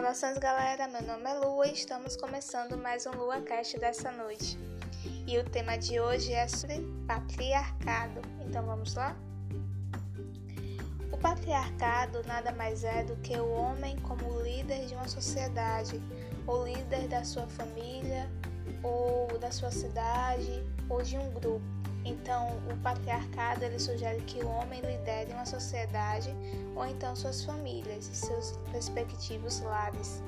Saudações galera, meu nome é Lua e estamos começando mais um LuaCast dessa noite. E o tema de hoje é sobre patriarcado. Então vamos lá? O patriarcado nada mais é do que o homem como líder de uma sociedade, ou líder da sua família, ou da sua cidade, ou de um grupo. Então, o patriarcado ele sugere que o homem lidere uma sociedade ou então suas famílias e seus respectivos lares.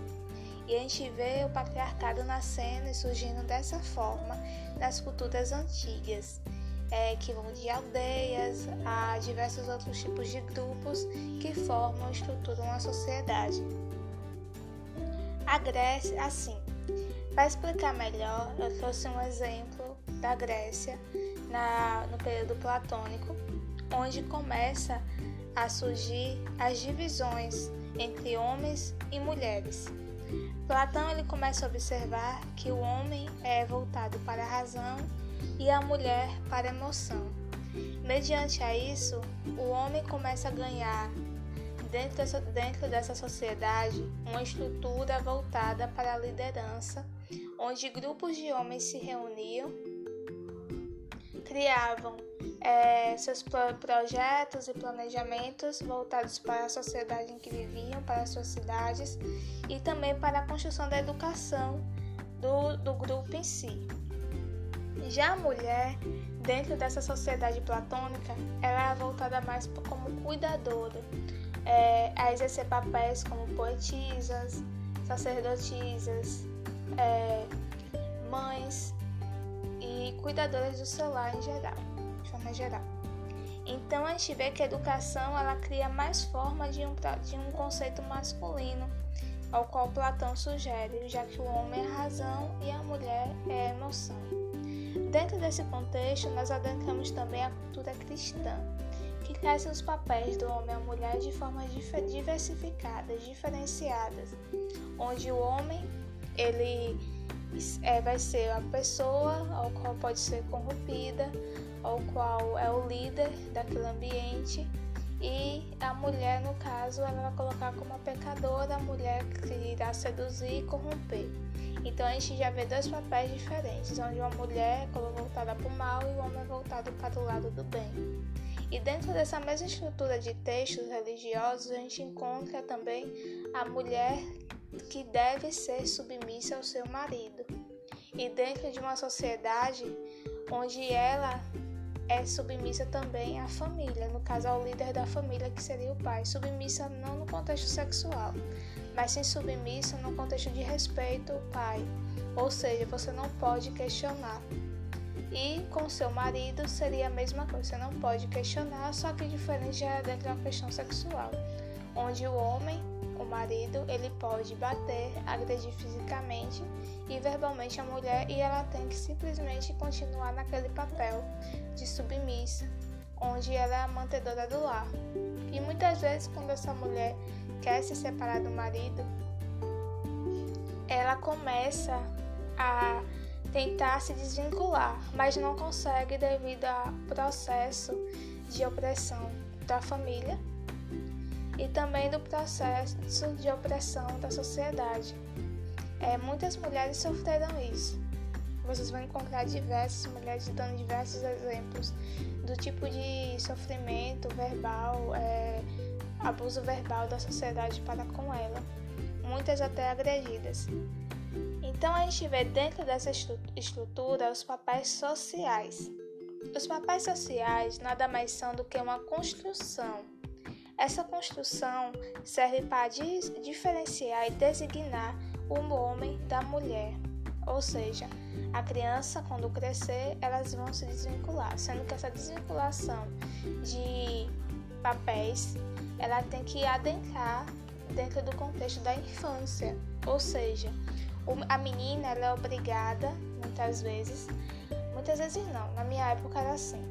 E a gente vê o patriarcado nascendo e surgindo dessa forma nas culturas antigas, é, que vão de aldeias a diversos outros tipos de grupos que formam e estruturam a sociedade. A Grécia, assim, para explicar melhor, eu trouxe um exemplo da Grécia na, no período platônico, onde começa a surgir as divisões entre homens e mulheres. Platão ele começa a observar que o homem é voltado para a razão e a mulher para a emoção. Mediante a isso, o homem começa a ganhar dentro dessa, dentro dessa sociedade uma estrutura voltada para a liderança, onde grupos de homens se reuniam criavam é, seus projetos e planejamentos voltados para a sociedade em que viviam, para suas cidades e também para a construção da educação do, do grupo em si. Já a mulher, dentro dessa sociedade platônica, ela é voltada mais como cuidadora, é, a exercer papéis como poetisas, sacerdotisas, é, mães, cuidadoras do celular em geral, de forma geral. Então a gente vê que a educação ela cria mais forma de um, de um conceito masculino, ao qual Platão sugere, já que o homem é razão e a mulher é emoção. Dentro desse contexto, nós adentramos também a cultura cristã, que traz os papéis do homem a mulher de formas diversificadas, diferenciadas, onde o homem ele é, vai ser a pessoa ao qual pode ser corrompida, ao qual é o líder daquele ambiente, e a mulher, no caso, ela vai colocar como a pecadora, a mulher que irá seduzir e corromper. Então a gente já vê dois papéis diferentes, onde uma mulher é voltada para o mal e o homem é voltado para o lado do bem. E dentro dessa mesma estrutura de textos religiosos, a gente encontra também a mulher que deve ser submissa ao seu marido. E dentro de uma sociedade onde ela é submissa também à família, no caso ao líder da família, que seria o pai. Submissa não no contexto sexual, mas sim submissa no contexto de respeito ao pai. Ou seja, você não pode questionar. E com seu marido seria a mesma coisa, você não pode questionar, só que diferente já é dentro da questão sexual, onde o homem o marido ele pode bater, agredir fisicamente e verbalmente a mulher e ela tem que simplesmente continuar naquele papel de submissa, onde ela é a mantedora do lar. E muitas vezes quando essa mulher quer se separar do marido, ela começa a tentar se desvincular, mas não consegue devido ao processo de opressão da família e também do processo de opressão da sociedade. É, muitas mulheres sofreram isso. Vocês vão encontrar diversas mulheres dando diversos exemplos do tipo de sofrimento verbal, é, abuso verbal da sociedade para com ela, muitas até agredidas. Então a gente vê dentro dessa estrutura os papéis sociais. Os papéis sociais nada mais são do que uma construção essa construção serve para diferenciar e designar o homem da mulher, ou seja, a criança quando crescer elas vão se desvincular, sendo que essa desvinculação de papéis ela tem que adentrar dentro do contexto da infância, ou seja, a menina ela é obrigada muitas vezes, muitas vezes não, na minha época era assim,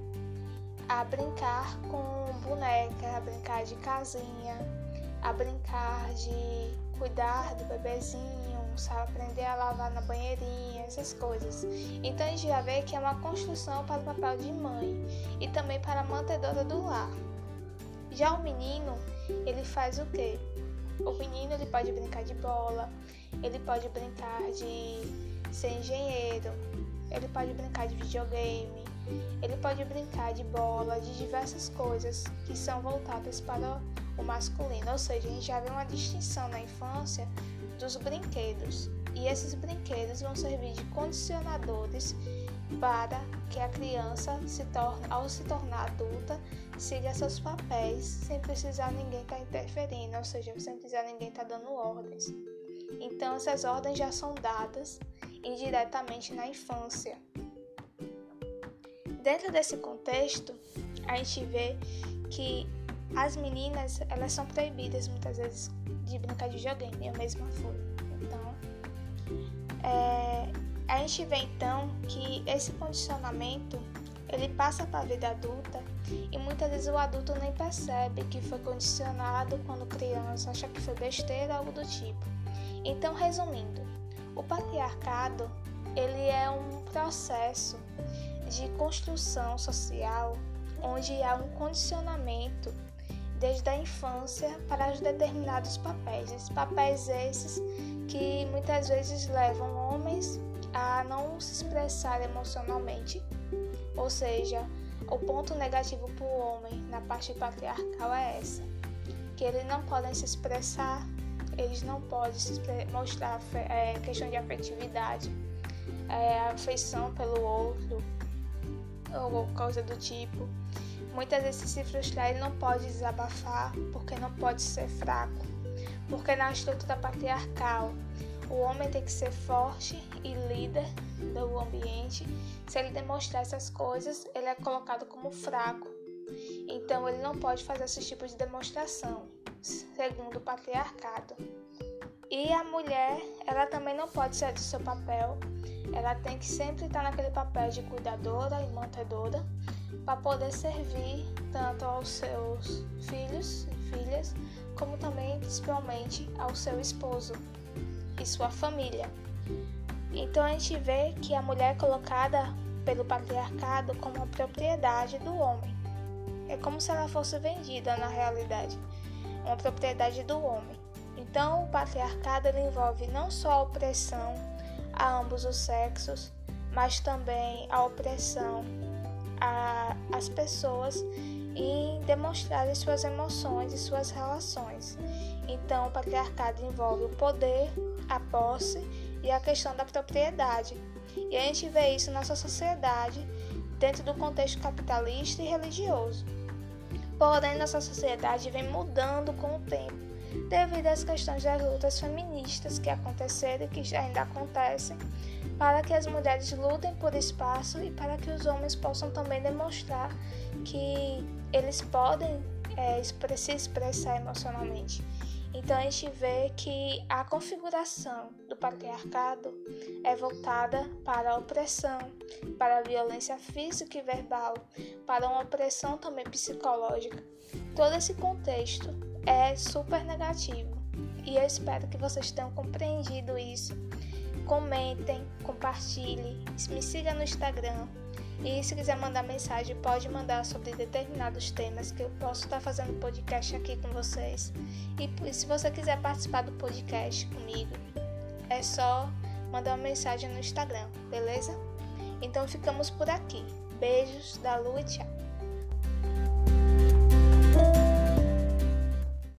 a brincar com boneca, a brincar de casinha, a brincar de cuidar do bebezinho, sabe? Aprender a lavar na banheirinha, essas coisas. Então a gente já vê que é uma construção para o papel de mãe e também para a mantedora do lar. Já o menino, ele faz o quê? O menino ele pode brincar de bola, ele pode brincar de ser engenheiro, ele pode brincar de videogame, ele pode brincar de bola, de diversas coisas que são voltadas para o masculino. Ou seja, a gente já vê uma distinção na infância dos brinquedos. E esses brinquedos vão servir de condicionadores para que a criança se torne, ao se tornar adulta, siga seus papéis sem precisar ninguém estar tá interferindo, ou seja, sem precisar ninguém estar tá dando ordens. Então essas ordens já são dadas indiretamente na infância. Dentro desse contexto, a gente vê que as meninas elas são proibidas muitas vezes de brincar de videogame, eu mesma fui. Então, é, a gente vê então que esse condicionamento ele passa para a vida adulta e muitas vezes o adulto nem percebe que foi condicionado quando criança, acha que foi besteira algo do tipo. Então, resumindo, o patriarcado ele é um processo de construção social onde há um condicionamento desde a infância para os determinados papéis. Esses papéis esses que muitas vezes levam homens a não se expressar emocionalmente, ou seja, o ponto negativo para o homem na parte patriarcal é essa, que eles não podem se expressar, eles não podem se mostrar é, questão de afetividade, é, afeição pelo outro, ou coisa do tipo. Muitas vezes se frustrar ele não pode desabafar porque não pode ser fraco, porque na estrutura patriarcal o homem tem que ser forte e líder do ambiente. Se ele demonstrar essas coisas, ele é colocado como fraco. Então ele não pode fazer esse tipo de demonstração, segundo o patriarcado. E a mulher, ela também não pode ser do seu papel. Ela tem que sempre estar naquele papel de cuidadora e mantedora para poder servir tanto aos seus filhos e filhas, como também principalmente ao seu esposo e sua família. Então a gente vê que a mulher é colocada pelo patriarcado como uma propriedade do homem. É como se ela fosse vendida na realidade, uma propriedade do homem. Então o patriarcado envolve não só a opressão a ambos os sexos, mas também a opressão às pessoas em demonstrarem suas emoções e suas relações. Então, o patriarcado envolve o poder, a posse e a questão da propriedade. E a gente vê isso na nossa sociedade dentro do contexto capitalista e religioso. Porém, nossa sociedade vem mudando com o tempo, devido às questões das lutas feministas que aconteceram e que ainda acontecem, para que as mulheres lutem por espaço e para que os homens possam também demonstrar que eles podem é, se expressar emocionalmente. Então a gente vê que a configuração do patriarcado é voltada para a opressão, para a violência física e verbal, para uma opressão também psicológica. Todo esse contexto é super negativo e eu espero que vocês tenham compreendido isso. Comentem, compartilhem, me siga no Instagram, e se quiser mandar mensagem, pode mandar sobre determinados temas que eu posso estar fazendo podcast aqui com vocês. E se você quiser participar do podcast comigo, é só mandar uma mensagem no Instagram, beleza? Então ficamos por aqui. Beijos da Lua e tchau.